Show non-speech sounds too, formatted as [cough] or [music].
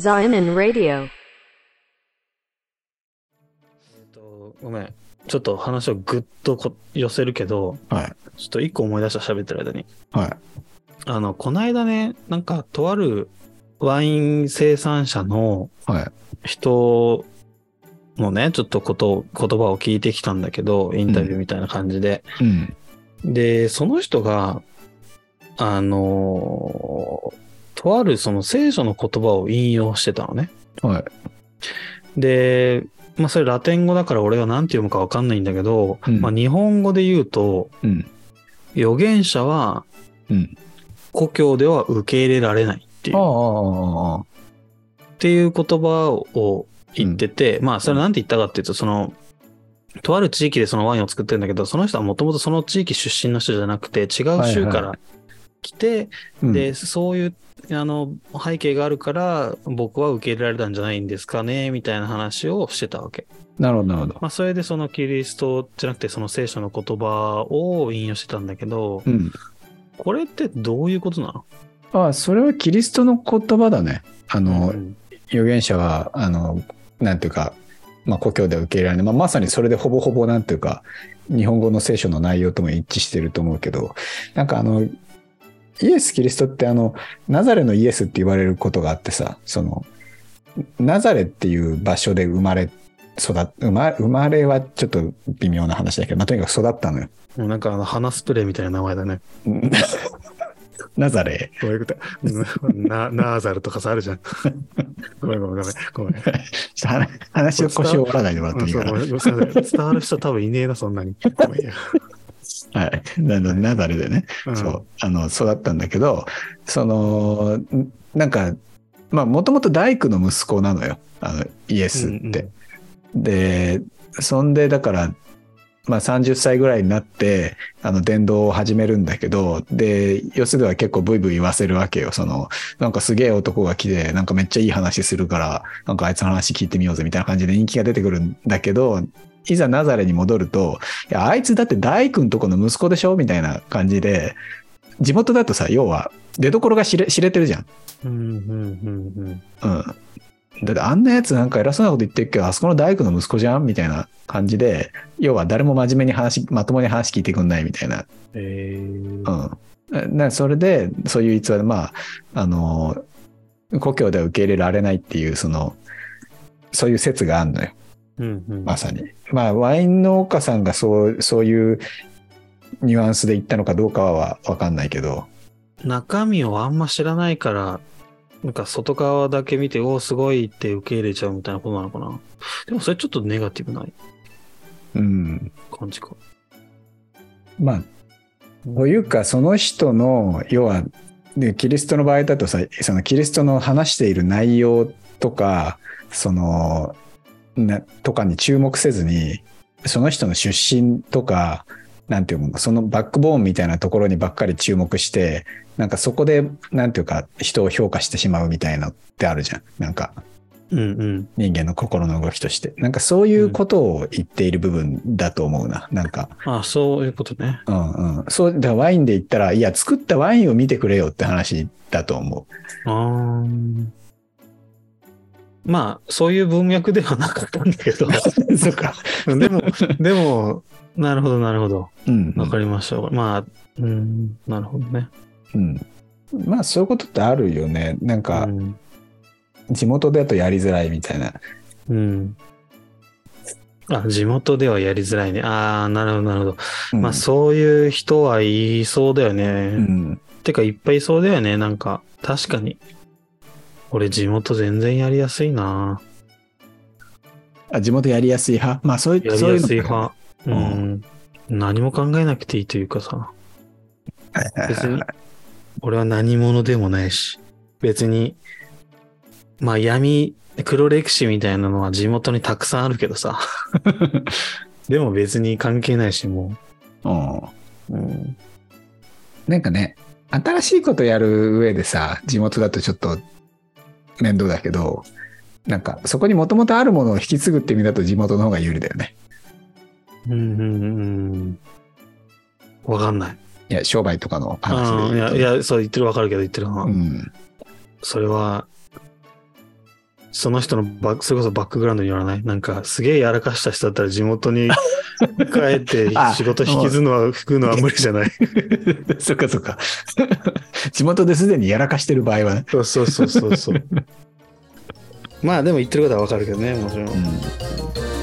Zion Radio. えっと、ごめん。ちょっと話をぐっとこ寄せるけど、はい。ちょっと一個思い出した喋ってる間に。はい。あの、この間ね、なんか、とあるワイン生産者のはい。人のね、ちょっとこと、言葉を聞いてきたんだけど、インタビューみたいな感じで。うん。で、その人が、あのとあるその聖書の言葉を引用してたのね。はい。で、まあそれラテン語だから俺は何て読むかわかんないんだけど、うんまあ日本語で言うと、うん。預言者はうん。故郷では受け入れられないっていう、ああっ。ていう言葉を言ってて、まあそれなんて言ったかっていうと、その、とある地域でそのワインを作ってるんだけど、その人はもともとその地域出身の人じゃなくて、違う州から来て、うんで、そういう、あの、背景があるから、僕は受け入れられたんじゃないんですかね、みたいな話をしてたわけ。なるほど、なるほど。まあ、それでそのキリストじゃなくて、その聖書の言葉を引用してたんだけど、うん。これってどういうことなの？ああ、それはキリストの言葉だね。あの、うん預言者は、あの、なんていうか、まあ、故郷では受け入れられない。まあ、まさにそれでほぼほぼなんていうか、日本語の聖書の内容とも一致してると思うけど、なんかあの、イエス・キリストってあの、ナザレのイエスって言われることがあってさ、その、ナザレっていう場所で生まれ、育っ、生ま生まれはちょっと微妙な話だけど、まあ、とにかく育ったのよ。もうなんかあの鼻スプレーみたいな名前だね。[laughs] ナザレ。こういうこと。ナーザルとかさあるじゃん。[laughs] ごめんごめんごめん。ごめん。ちょっと話話を腰を折らないでもらっていいかな。伝わる人多分いねえな、そん。なに。ごめん。やはい。ナザレでね。うんそう、あの、育ったんだけど、その、んなんか、まあ、もともと大工の息子なのよ。あの、イエスって。で、そんで、だから、まあ、30歳ぐらいになって、あの、伝道を始めるんだけど、で、よそでは結構ブイブイ言わせるわけよ。その、なんかすげえ男が来て、なんかめっちゃいい話するから、なんかあいつの話聞いてみようぜみたいな感じで人気が出てくるんだけど、いざナザレに戻ると、いや、あいつだって大工のとこの息子でしょみたいな感じで、地元だとさ、要は、出所が知れ知れてるじゃん。うんうんうんうん。だってあんなやつなんか偉そうなこと言ってるけど、あそこの大工の息子じゃんみたいな感じで、要は誰も真面目に話、まともに話聞いてくんないみたいな。えーうん。なそれで、そういう逸話で、まあ、あの、故郷では受け入れられないっていう、その、そういう説があるのよ。うんうんまさに。まあ、ワイン農家さんがそう、そういうニュアンスで言ったのかどうかはわかんないけど、中身をあんま知らないから、なんか外側だけ見て、おお、すごいって受け入れちゃうみたいなことなのかな。でもそれちょっとネガティブなうん。感じか。まあ、というか、その人の、要は、でキリストの場合だとさ、そのキリストの話している内容とか、その、なとかに注目せずに、その人の出身とか、なんていうの、そのバックボーンみたいなところにばっかり注目して、なんかそこで、なんていうか、人を評価してしまうみたいなのってあるじゃん。なんか、うんうん。人間の心の動きとして。なんかそういうことを言っている部分だと思うな。なんか、あそういうことね。うんうん。そう、だからワインで言ったら、いや、作ったワインを見てくれよって話だと思あーまあ、そういう文脈ではなかったんだけど。う。[laughs] そうか。でも、[laughs] でも、なるほど、なるほど。うん。わかりました。まあ、うん、なるほどね。うん。まあ、そういうことってあるよね。なんかう、ん。地元だとやりづらいみたいな。うん。あ、地元ではやりづらいね。ああ、なるほど、なるほど。うんまあ、そういう人はいそうだよね。うん。てか、いっぱいいそうだよね。なんか、確かに。俺、地元全然やりやすいな。あ、地元やりやすい派？まあ、そういう、やりやそういうのすい派。ううんん。何も考えなくていいというかさ。別に、俺は何者でもないし、別に、まあ闇、黒歴史みたいなのは地元にたくさんあるけどさ。[laughs] でも別に関係ないし、もうん。う。うん。なんかね、新しいことやる上でさ、地元だとちょっと面倒だけど、なんかそこにもともとあるものを引き継ぐって意味だと地元の方が有利だよね。うんうんうん。わかんない。いや、商売とかのあ話でいや、いや、そう言ってるわかるけど言ってるのは、うん。それは、その人のバック、それこそバックグラウンドによらない？なんか、すげえやらかした人だったら地元に [laughs] 帰ってあ仕事引きずるのは、吹くのは無理じゃない？[laughs] そっかそっか。地元ですでにやらかしてる場合はね。そうそうそうそうそう。[laughs] まあでも言ってることはわかるけどね、もちろん。うん